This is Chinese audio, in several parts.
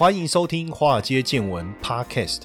欢迎收听《华尔街见闻》Podcast。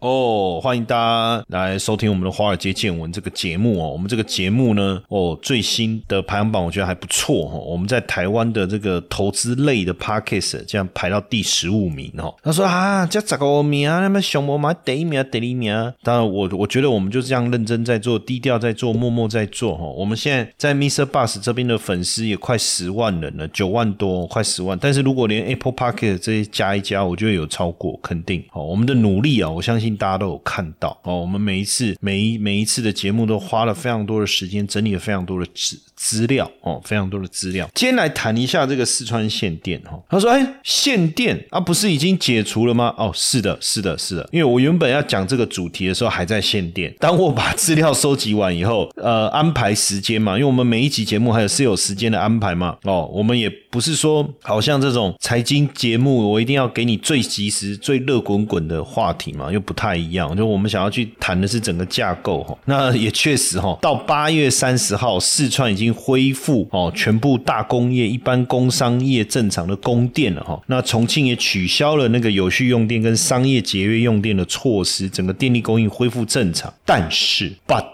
哦，欢迎大家来收听我们的《华尔街见闻》这个节目哦。我们这个节目呢，哦，最新的排行榜我觉得还不错哈。我们在台湾的这个投资类的 podcast 这样排到第十五名哦。他说啊，这咋个名啊？那么熊猫嘛，第一名，第一名。当然，我我觉得我们就这样认真在做，低调在做，默默在做哈。我们现在在 Mr. Bus 这边的粉丝也快十万人了，九万多，快十万。但是如果连 Apple Podcast 这些加一加，我觉得有超过，肯定。好，我们的努力啊，我相信。大家都有看到。哦，我们每一次每一每一次的节目都花了非常多的时间，整理了非常多的纸资料哦，非常多的资料。今天来谈一下这个四川限电哈。他说：“哎，限电啊，不是已经解除了吗？”哦，是的，是的，是的。因为我原本要讲这个主题的时候还在限电，当我把资料收集完以后，呃，安排时间嘛，因为我们每一集节目还有是有时间的安排嘛。哦，我们也不是说好像这种财经节目，我一定要给你最及时、最热滚滚的话题嘛，又不。太一样，就我们想要去谈的是整个架构哈，那也确实哈，到八月三十号，四川已经恢复哦，全部大工业、一般工商业正常的供电了哈。那重庆也取消了那个有序用电跟商业节约用电的措施，整个电力供应恢复正常。但是，but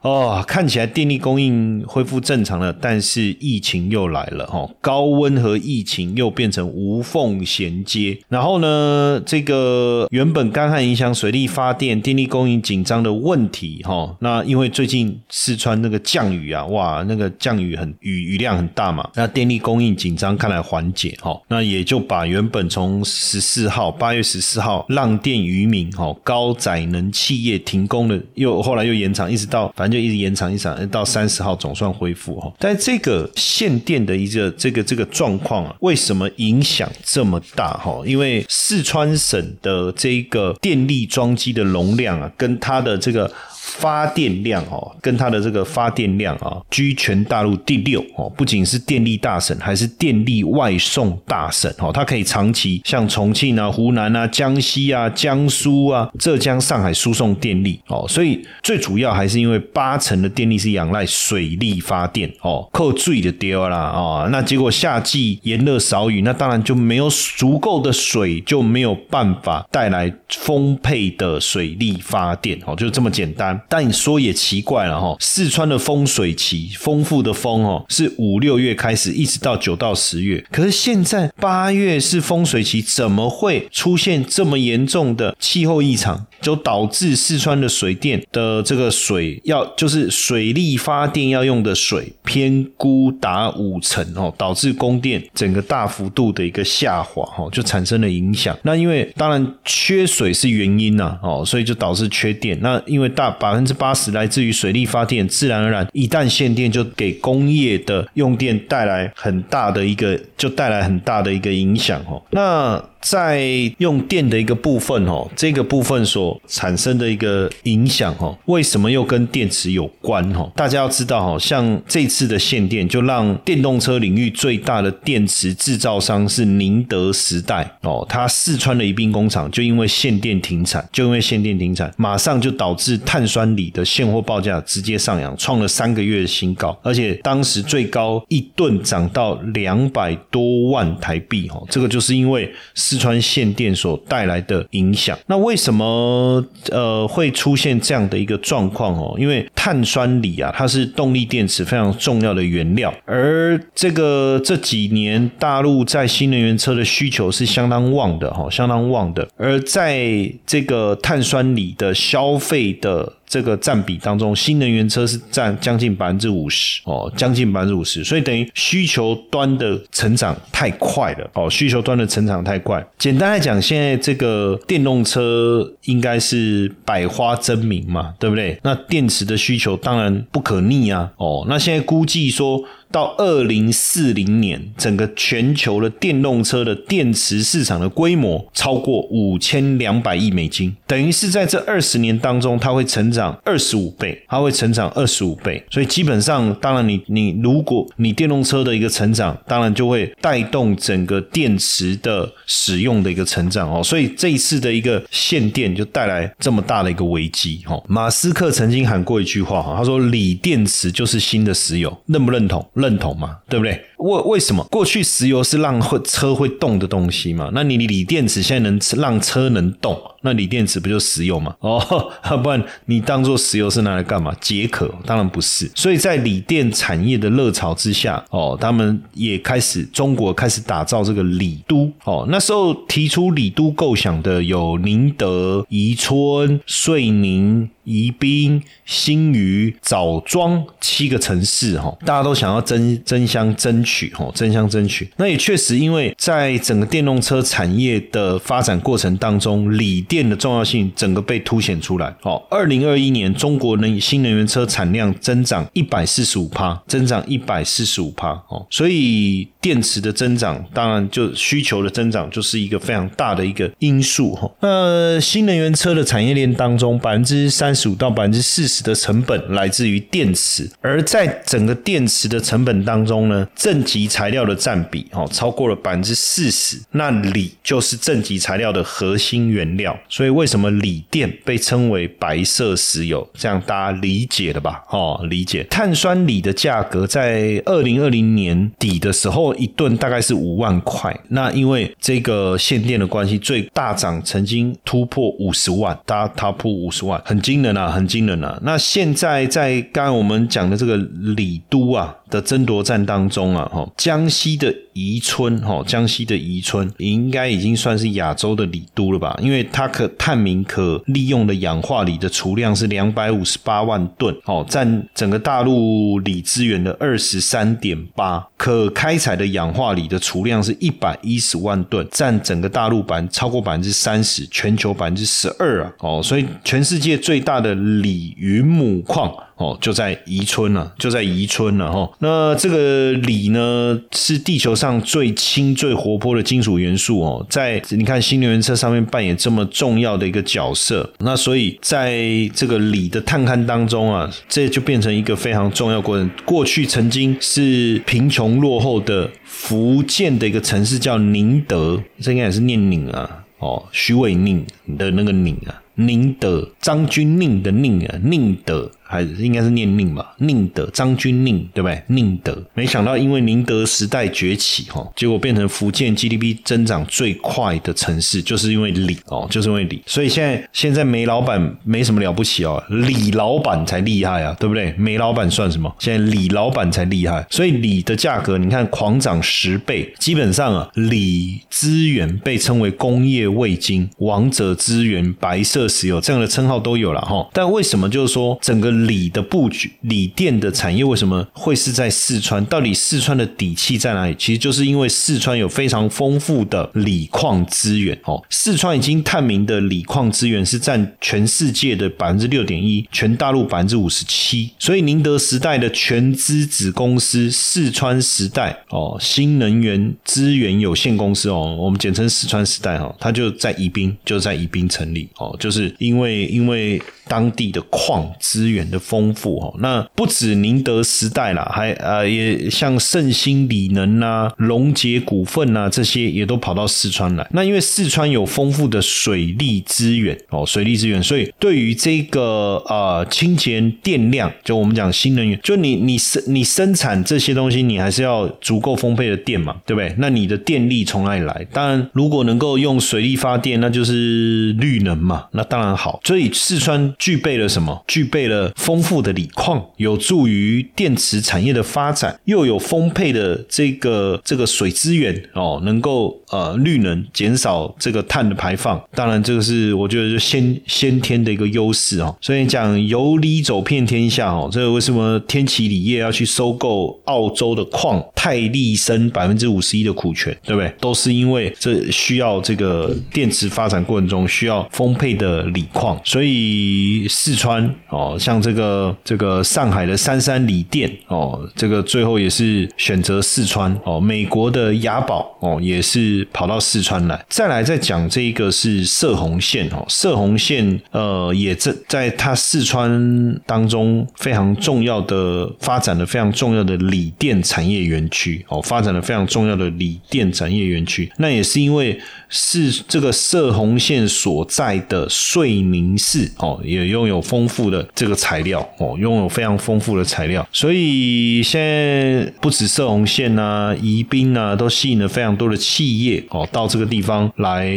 哦，看起来电力供应恢复正常了，但是疫情又来了哈，高温和疫情又变成无缝衔接。然后呢，这个原本干旱影响水力发电、电力供应紧张的问题哈，那因为最近四川那个降雨啊，哇，那个降雨很雨雨量很大嘛，那电力供应紧张看来缓解哈，那也就把原本从十四号八月十四号浪电渔民哈高载能企业停工的，又后来又延长，一直到反正。就一直延长一长，到三十号总算恢复哈。但这个限电的一个这个这个状况啊，为什么影响这么大哈？因为四川省的这个电力装机的容量啊，跟它的这个。发电量哦，跟它的这个发电量啊，居全大陆第六哦。不仅是电力大省，还是电力外送大省哦。它可以长期向重庆啊、湖南啊、江西啊、江苏啊、浙江、上海输送电力哦。所以最主要还是因为八成的电力是仰赖水力发电哦，扣最的丢啦哦。那结果夏季炎热少雨，那当然就没有足够的水，就没有办法带来丰沛的水力发电哦，就这么简单。但你说也奇怪了哈，四川的风水期丰富的风哦，是五六月开始，一直到九到十月。可是现在八月是风水期，怎么会出现这么严重的气候异常？就导致四川的水电的这个水要就是水力发电要用的水偏估达五成哦，导致供电整个大幅度的一个下滑哦，就产生了影响。那因为当然缺水是原因呐哦，所以就导致缺电。那因为大百分之八十来自于水力发电，自然而然一旦限电，就给工业的用电带来很大的一个，就带来很大的一个影响哦。那在用电的一个部分哦，这个部分所产生的一个影响哦，为什么又跟电池有关哦？大家要知道哦，像这次的限电，就让电动车领域最大的电池制造商是宁德时代哦，它四川的宜宾工厂就因为限电停产，就因为限电停产，马上就导致碳酸锂的现货报价直接上扬，创了三个月的新高，而且当时最高一吨涨到两百多万台币哦，这个就是因为。四川限电所带来的影响，那为什么呃会出现这样的一个状况哦？因为碳酸锂啊，它是动力电池非常重要的原料，而这个这几年大陆在新能源车的需求是相当旺的哈，相当旺的。而在这个碳酸锂的消费的这个占比当中，新能源车是占将近百分之五十哦，将近百分之五十，所以等于需求端的成长太快了哦，需求端的成长太快。简单来讲，现在这个电动车应该是百花争鸣嘛，对不对？那电池的需求当然不可逆啊哦，那现在估计说。到二零四零年，整个全球的电动车的电池市场的规模超过五千两百亿美金，等于是在这二十年当中，它会成长二十五倍，它会成长二十五倍。所以基本上，当然你你如果你电动车的一个成长，当然就会带动整个电池的使用的一个成长哦。所以这一次的一个限电就带来这么大的一个危机哦。马斯克曾经喊过一句话哈，他说锂电池就是新的石油，认不认同？认同嘛，对不对？为为什么过去石油是让会车会动的东西嘛？那你锂电池现在能让车能动，那锂电池不就石油嘛？哦，不然你当做石油是拿来干嘛？解渴？当然不是。所以在锂电产业的热潮之下，哦，他们也开始中国开始打造这个锂都。哦，那时候提出锂都构想的有宁德、宜春、遂宁。宜宾、新余、枣庄七个城市，哈，大家都想要争争相争取，取哦，争相争取。那也确实，因为在整个电动车产业的发展过程当中，锂电的重要性整个被凸显出来。哦，二零二一年中国能新能源车产量增长一百四十五帕，增长一百四十五帕，哦，所以电池的增长，当然就需求的增长，就是一个非常大的一个因素，哈。那新能源车的产业链当中，百分之三。十五到百分之四十的成本来自于电池，而在整个电池的成本当中呢，正极材料的占比哦超过了百分之四十。那锂就是正极材料的核心原料，所以为什么锂电被称为白色石油？这样大家理解了吧？哦，理解。碳酸锂的价格在二零二零年底的时候，一吨大概是五万块。那因为这个限电的关系，最大涨曾经突破五十万，大家它破五十万，很惊。人啊，很惊人啊！那现在在刚刚我们讲的这个锂都啊的争夺战当中啊，哈，江西的。宜春哈，江西的宜春应该已经算是亚洲的锂都了吧？因为它可探明可利用的氧化锂的储量是两百五十八万吨，哦，占整个大陆锂资源的二十三点八。可开采的氧化锂的储量是一百一十万吨，占整个大陆百超过百分之三十，全球百分之十二啊！哦，所以全世界最大的锂云母矿。哦，就在宜春了，就在宜春了哈。那这个锂呢，是地球上上最轻、最活泼的金属元素哦，在你看新能源车上面扮演这么重要的一个角色。那所以在这个锂的探勘当中啊，这就变成一个非常重要过程。过去曾经是贫穷落后的福建的一个城市叫宁德，这应该也是念宁啊，哦，徐伟宁的那个宁啊，宁德张君宁的宁啊，宁德。还应该是念宁吧，宁德张君宁对不对？宁德没想到因为宁德时代崛起哈，结果变成福建 GDP 增长最快的城市，就是因为李哦，就是因为李，所以现在现在煤老板没什么了不起哦，李老板才厉害啊，对不对？煤老板算什么？现在李老板才厉害，所以锂的价格你看狂涨十倍，基本上啊，锂资源被称为工业味精、王者资源、白色石油这样的称号都有了哈，但为什么就是说整个锂的布局，锂电的产业为什么会是在四川？到底四川的底气在哪里？其实就是因为四川有非常丰富的锂矿资源。哦，四川已经探明的锂矿资源是占全世界的百分之六点一，全大陆百分之五十七。所以宁德时代的全资子公司四川时代哦，新能源资源有限公司哦，我们简称四川时代哦，它就在宜宾，就在宜宾成立。哦，就是因为因为。当地的矿资源的丰富哦，那不止宁德时代啦，还呃也像盛兴锂能呐、龙杰股份呐这些也都跑到四川来。那因为四川有丰富的水利资源哦，水利资源，所以对于这个呃清洁电量，就我们讲新能源，就你你生你生产这些东西，你还是要足够丰沛的电嘛，对不对？那你的电力从哪里来？当然，如果能够用水力发电，那就是绿能嘛，那当然好。所以四川。具备了什么？具备了丰富的锂矿，有助于电池产业的发展，又有丰沛的这个这个水资源哦，能够呃绿能减少这个碳的排放。当然，这个是我觉得是先先天的一个优势哦。所以讲有理走遍天下哦，这个为什么天齐锂业要去收购澳洲的矿泰利森百分之五十一的股权，对不对？都是因为这需要这个电池发展过程中需要丰沛的锂矿，所以四川哦，像这个这个上海的三山锂电哦，这个最后也是选择四川哦。美国的雅宝哦，也是跑到四川来。再来再讲这一个是射红线哦，射红线呃也在在它四川当中非常重要的发展的非常重要的锂电产业园区哦，发展的非常重要的锂电产业园区。那也是因为是这个射红线所在的遂宁市哦，也拥有丰富的这个产材料哦，拥有非常丰富的材料，所以现在不止射红线呐、宜宾呐，都吸引了非常多的企业哦到这个地方来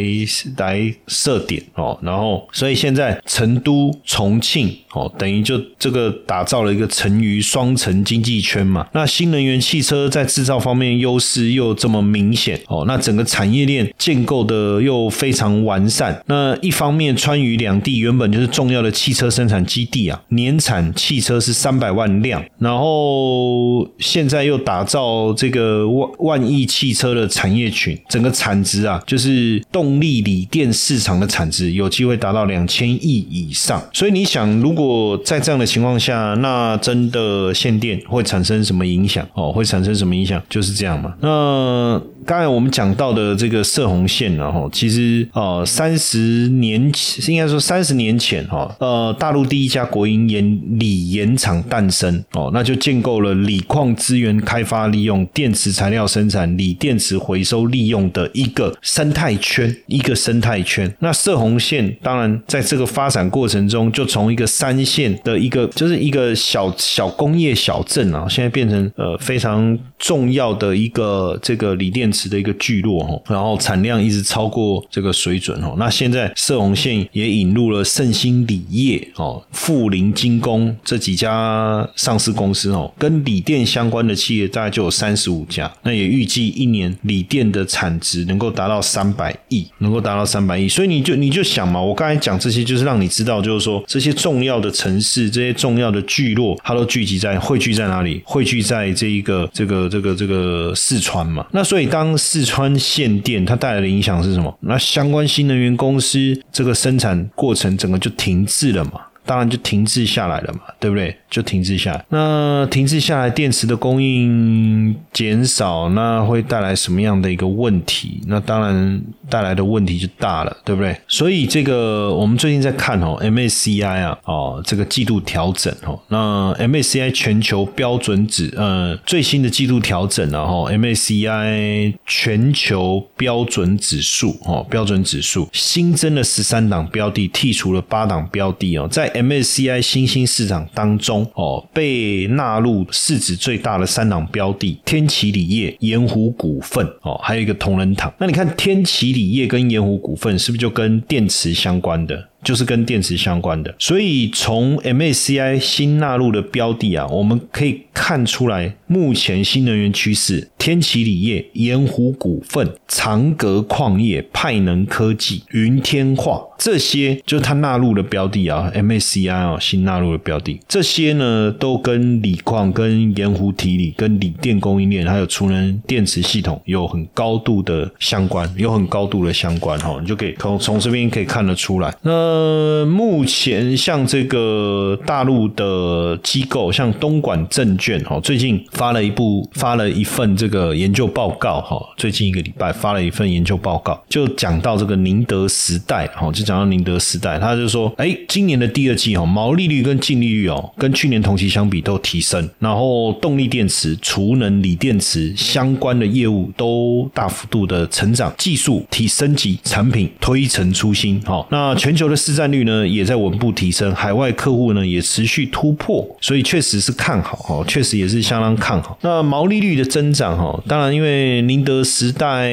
来设点哦，然后所以现在成都、重庆哦，等于就这个打造了一个成渝双城经济圈嘛。那新能源汽车在制造方面优势又这么明显哦，那整个产业链建构的又非常完善。那一方面，川渝两地原本就是重要的汽车生产基地啊，年产汽车是三百万辆，然后现在又打造这个万万亿汽车的产业群，整个产值啊，就是动力锂电市场的产值有机会达到两千亿以上。所以你想，如果在这样的情况下，那真的限电会产生什么影响？哦，会产生什么影响？就是这样嘛。那刚才我们讲到的这个射红线，然后其实呃，三十年应该说三十年前哈，呃，大陆第一家国营盐锂盐厂诞生哦，那就建构了锂矿资源开发、利用电池材料生产、锂电池回收利用的一个生态圈，一个生态圈。那射红线当然在这个发展过程中，就从一个三线的一个就是一个小小工业小镇啊，现在变成呃非常重要的一个这个锂电池的一个聚落哦，然后产量一直超过这个水准哦。那现在射红线也引入了盛兴锂业哦、富林精工这几家上市公司哦，跟锂电相关的企业大概就有三十五家。那也预计一年锂电的产值能够达到三百亿，能够达到三百亿。所以你就你就想嘛，我刚才讲这些就是让你知道，就是说这些重要的城市、这些重要的聚落，它都聚集在汇聚在哪里？汇聚在这一个这个这个这个四川嘛。那所以当四川限电，它带来的影响是什么？那相关新能源公司这个生产过程整个就停滞了嘛。当然就停滞下来了嘛，对不对？就停滞下来。那停滞下来，电池的供应减少，那会带来什么样的一个问题？那当然带来的问题就大了，对不对？所以这个我们最近在看哦，MACI 啊，哦，这个季度调整哦，那 MACI 全球标准指呃最新的季度调整然后 MACI 全球标准指数哦，标准指数新增了十三档标的，剔除了八档标的哦，在 MSCI 新兴市场当中哦，被纳入市值最大的三档标的：天齐锂业、盐湖股份哦，还有一个同仁堂。那你看天齐锂业跟盐湖股份是不是就跟电池相关的？就是跟电池相关的。所以从 MACI 新纳入的标的啊，我们可以看出来，目前新能源趋势：天齐锂业、盐湖股份、长格矿业、派能科技、云天化这些，就是它纳入的标的啊。MACI 啊，新纳入的标的，这些呢都跟锂矿、跟盐湖提锂、跟锂电供应链，还有储能电池系统有很高度的相关，有很高度的相关哈。你就可以从从这边可以看得出来。那呃，目前像这个大陆的机构，像东莞证券哈，最近发了一部发了一份这个研究报告哈，最近一个礼拜发了一份研究报告，就讲到这个宁德时代哈，就讲到宁德时代，他就说，哎，今年的第二季哈，毛利率跟净利率哦，跟去年同期相比都提升，然后动力电池、储能锂电池相关的业务都大幅度的成长，技术提升级，产品推陈出新哈，那全球的。市占率呢也在稳步提升，海外客户呢也持续突破，所以确实是看好哦，确实也是相当看好。那毛利率的增长哈，当然因为宁德时代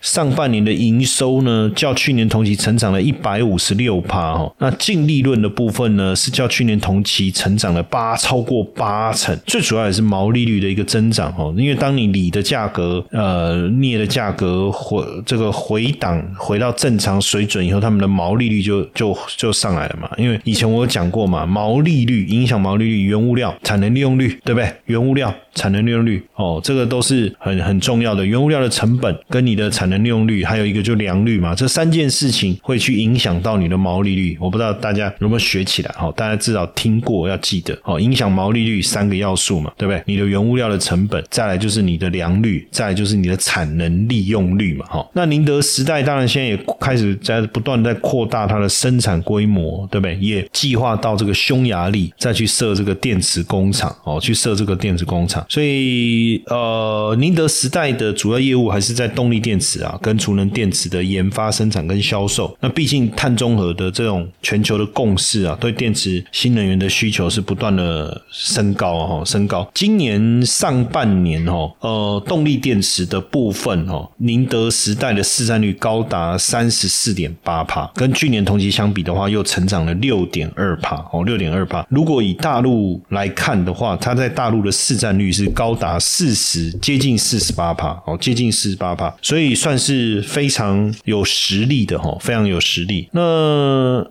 上半年的营收呢较去年同期成长了一百五十六趴哈，那净利润的部分呢是较去年同期成长了八超过八成，最主要也是毛利率的一个增长哈，因为当你锂的价格呃镍的价格回这个回档回到正常水准以后，他们的毛利率就就就上来了嘛，因为以前我有讲过嘛，毛利率影响毛利率，原物料产能利用率对不对？原物料产能利用率哦，这个都是很很重要的，原物料的成本跟你的产能利用率，还有一个就良率嘛，这三件事情会去影响到你的毛利率。我不知道大家有没有学起来哈，大家至少听过要记得哦，影响毛利率三个要素嘛，对不对？你的原物料的成本，再来就是你的良率，再来就是你的产能利用率嘛，哈。那宁德时代当然现在也开始在不断在扩大它的生生产规模，对不对？也计划到这个匈牙利再去设这个电池工厂哦，去设这个电池工厂。所以呃，宁德时代的主要业务还是在动力电池啊，跟储能电池的研发、生产跟销售。那毕竟碳中和的这种全球的共识啊，对电池新能源的需求是不断的升高哦，升高。今年上半年哦，呃，动力电池的部分哦，宁德时代的市占率高达三十四点八帕，跟去年同期相相比的话，又成长了六点二帕哦，六点二帕。如果以大陆来看的话，它在大陆的市占率是高达四十，接近四十八帕哦，接近四十八帕，所以算是非常有实力的哈，非常有实力。那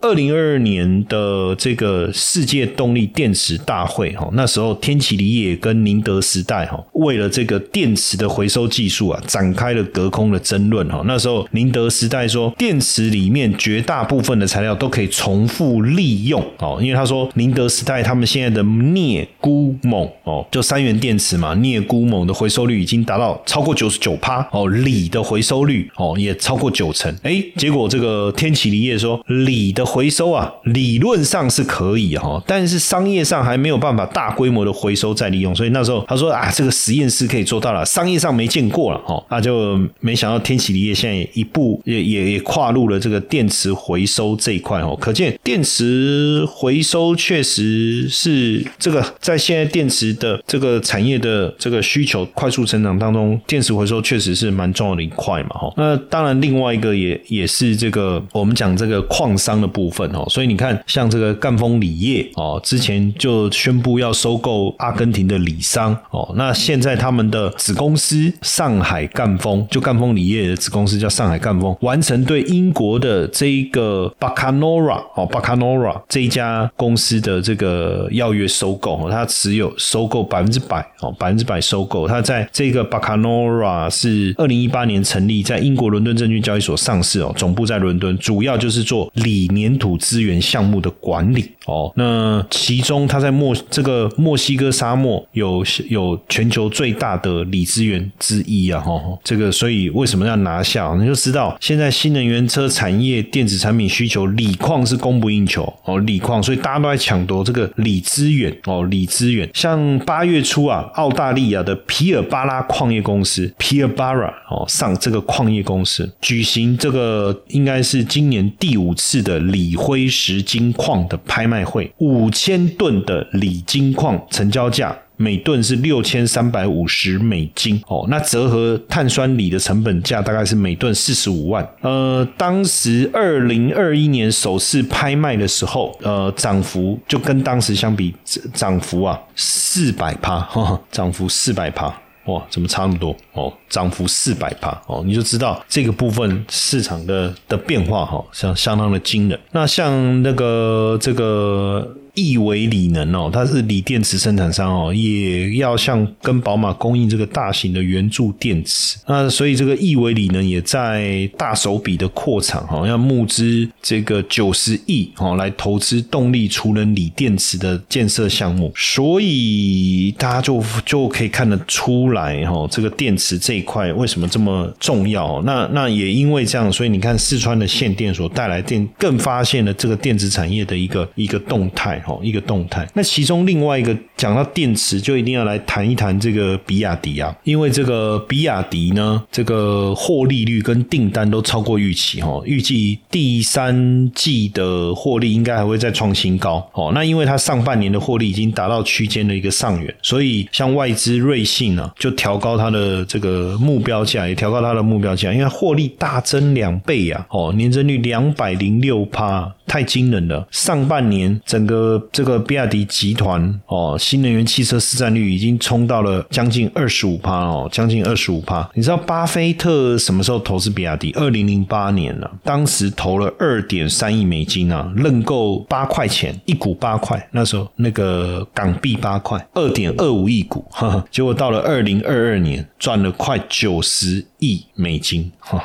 二零二二年的这个世界动力电池大会哈，那时候天齐锂业跟宁德时代哈，为了这个电池的回收技术啊，展开了隔空的争论哈。那时候宁德时代说，电池里面绝大部分的材材料都可以重复利用哦，因为他说宁德时代他们现在的镍、钴、锰哦，就三元电池嘛，镍、钴、锰的回收率已经达到超过九十九趴哦，锂的回收率哦也超过九成。哎，结果这个天齐锂业说，锂的回收啊，理论上是可以哈，但是商业上还没有办法大规模的回收再利用，所以那时候他说啊，这个实验室可以做到了，商业上没见过了哦，那就没想到天齐锂业现在一步也也也跨入了这个电池回收这这一块哦，可见电池回收确实是这个在现在电池的这个产业的这个需求快速成长当中，电池回收确实是蛮重要的一块嘛哈。那当然另外一个也也是这个我们讲这个矿商的部分哦，所以你看像这个赣锋锂业哦，之前就宣布要收购阿根廷的锂商哦，那现在他们的子公司上海赣锋，就赣锋锂业的子公司叫上海赣锋，完成对英国的这一个 Bacanora 哦 Bacanora 这一家公司的这个要约收购哦，它持有收购百分之百哦，百分之百收购。它在这个 Bacanora 是二零一八年成立，在英国伦敦证券交易所上市哦，总部在伦敦，主要就是做锂粘土资源项目的管理哦。那其中它在墨这个墨西哥沙漠有有全球最大的锂资源之一啊哈，这个所以为什么要拿下？你就知道现在新能源车产业电子产品需求锂矿是供不应求哦，锂矿，所以大家都在抢夺这个锂资源哦，锂资源。像八月初啊，澳大利亚的皮尔巴拉矿业公司 （Pierbara） 哦，上这个矿业公司举行这个应该是今年第五次的锂辉石金矿的拍卖会，五千吨的锂金矿成交价。每吨是六千三百五十美金哦，那折合碳酸锂的成本价大概是每吨四十五万。呃，当时二零二一年首次拍卖的时候，呃，涨幅就跟当时相比，涨幅啊四百趴，涨幅四百趴。哇，怎么差那么多哦？涨幅四百帕哦，你就知道这个部分市场的的变化哈，相相当的惊人。那像那个这个亿维锂能哦，它是锂电池生产商哦，也要向跟宝马供应这个大型的圆柱电池。那所以这个亿维锂能也在大手笔的扩产哈，要募资这个九十亿哦，来投资动力储能锂电池的建设项目。所以大家就就可以看得出来哈，这个电池这。一块为什么这么重要？那那也因为这样，所以你看四川的限电所带来电，更发现了这个电子产业的一个一个动态哈，一个动态。那其中另外一个讲到电池，就一定要来谈一谈这个比亚迪啊，因为这个比亚迪呢，这个获利率跟订单都超过预期哦，预计第三季的获利应该还会再创新高哦。那因为它上半年的获利已经达到区间的一个上缘，所以像外资瑞信呢，就调高它的这个目标价，也调高它的目标价，因为获利大增两倍呀，哦，年增率两百零六趴。太惊人了！上半年整个这个比亚迪集团哦，新能源汽车市占率已经冲到了将近二十五趴哦，将近二十五趴。你知道巴菲特什么时候投资比亚迪？二零零八年了，当时投了二点三亿美金啊，认购八块钱一股八块，那时候那个港币八块，二点二五亿股，哈哈结果到了二零二二年赚了快九十亿美金，哈，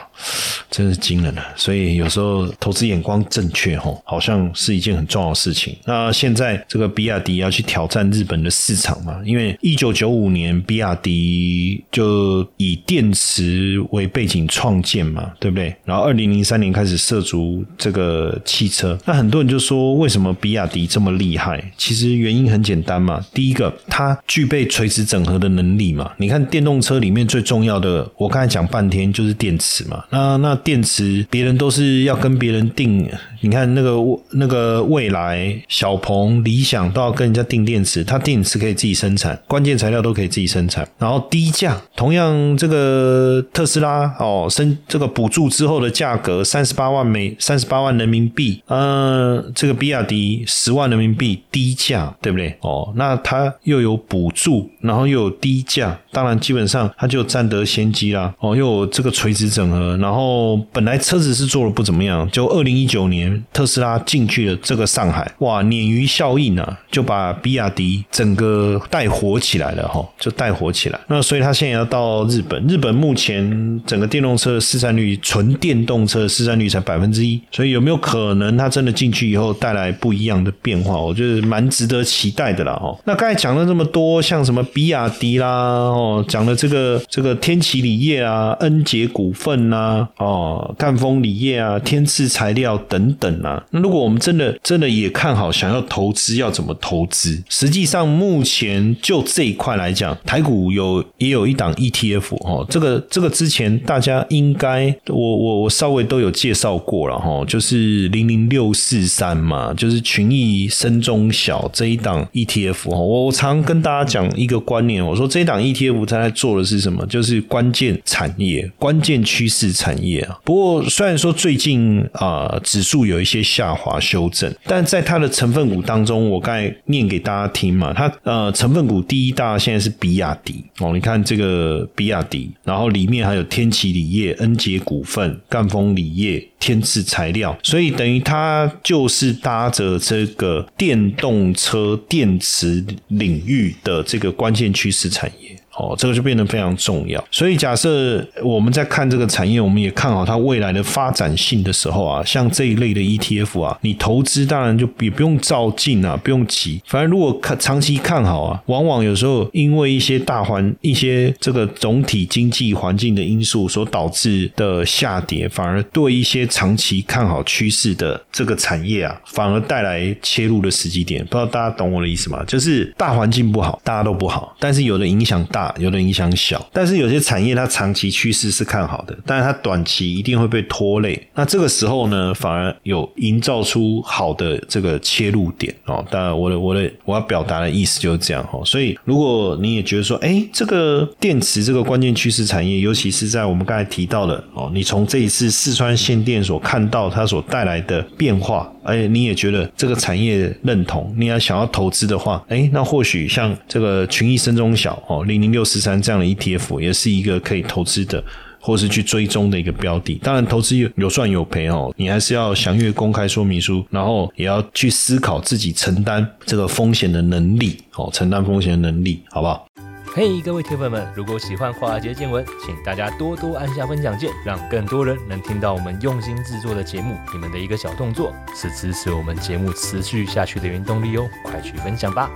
真是惊人了。所以有时候投资眼光正确哈。好像是一件很重要的事情。那现在这个比亚迪要去挑战日本的市场嘛？因为一九九五年比亚迪就以电池为背景创建嘛，对不对？然后二零零三年开始涉足这个汽车。那很多人就说，为什么比亚迪这么厉害？其实原因很简单嘛。第一个，它具备垂直整合的能力嘛。你看电动车里面最重要的，我刚才讲半天就是电池嘛。那那电池别人都是要跟别人定，你看那。个那个未来小鹏、理想都要跟人家订电池，它电池可以自己生产，关键材料都可以自己生产，然后低价。同样，这个特斯拉哦，升这个补助之后的价格三十八万美三十八万人民币，呃，这个比亚迪十万人民币低价，对不对？哦，那它又有补助，然后又有低价，当然基本上它就占得先机啦。哦，又有这个垂直整合，然后本来车子是做的不怎么样，就二零一九年特斯拉进去了这个上海，哇，鲶鱼效应啊，就把比亚迪整个带火起来了哈，就带火起来。那所以他现在要到日本，日本目前整个电动车的市占率，纯电动车的市占率才百分之一，所以有没有可能他真的进去以后带来不一样的变化？我觉得蛮值得期待的啦哈。那刚才讲了这么多，像什么比亚迪啦，哦，讲了这个这个天齐锂业啊，恩捷股份呐，哦，赣锋锂业啊，天赐材料等等等啊。那如果我们真的真的也看好想要投资，要怎么投资？实际上目前就这一块来讲，台股有也有一档 ETF 哦，这个这个之前大家应该我我我稍微都有介绍过了哈，就是零零六四三嘛，就是群益深中小这一档 ETF 哦。我我常跟大家讲一个观念，我说这一档 ETF 它在做的是什么？就是关键产业、关键趋势产业啊。不过虽然说最近啊指数有一些。下滑修正，但在它的成分股当中，我刚才念给大家听嘛，它呃成分股第一大现在是比亚迪哦，你看这个比亚迪，然后里面还有天齐锂业、恩捷股份、赣锋锂业、天赐材料，所以等于它就是搭着这个电动车电池领域的这个关键趋势产业。哦，这个就变得非常重要。所以假设我们在看这个产业，我们也看好它未来的发展性的时候啊，像这一类的 ETF 啊，你投资当然就也不用照进啊，不用急。反正如果看长期看好啊，往往有时候因为一些大环、一些这个总体经济环境的因素所导致的下跌，反而对一些长期看好趋势的这个产业啊，反而带来切入的时机点。不知道大家懂我的意思吗？就是大环境不好，大家都不好，但是有的影响大。有的影响小，但是有些产业它长期趋势是看好的，但是它短期一定会被拖累。那这个时候呢，反而有营造出好的这个切入点哦。当然，我的我的我要表达的意思就是这样哦。所以，如果你也觉得说，哎，这个电池这个关键趋势产业，尤其是在我们刚才提到的哦，你从这一次四川限电所看到它所带来的变化，哎，你也觉得这个产业认同，你要想要投资的话，哎，那或许像这个群益深中小哦，零零。六四三这样的 ETF 也是一个可以投资的，或是去追踪的一个标的。当然，投资有有赚有赔哦，你还是要详阅公开说明书，然后也要去思考自己承担这个风险的能力哦，承担风险的能力，好不好？嘿，各位铁粉们，如果喜欢华尔街见闻，请大家多多按下分享键，让更多人能听到我们用心制作的节目。你们的一个小动作，是支持我们节目持续下去的原动力哦，快去分享吧！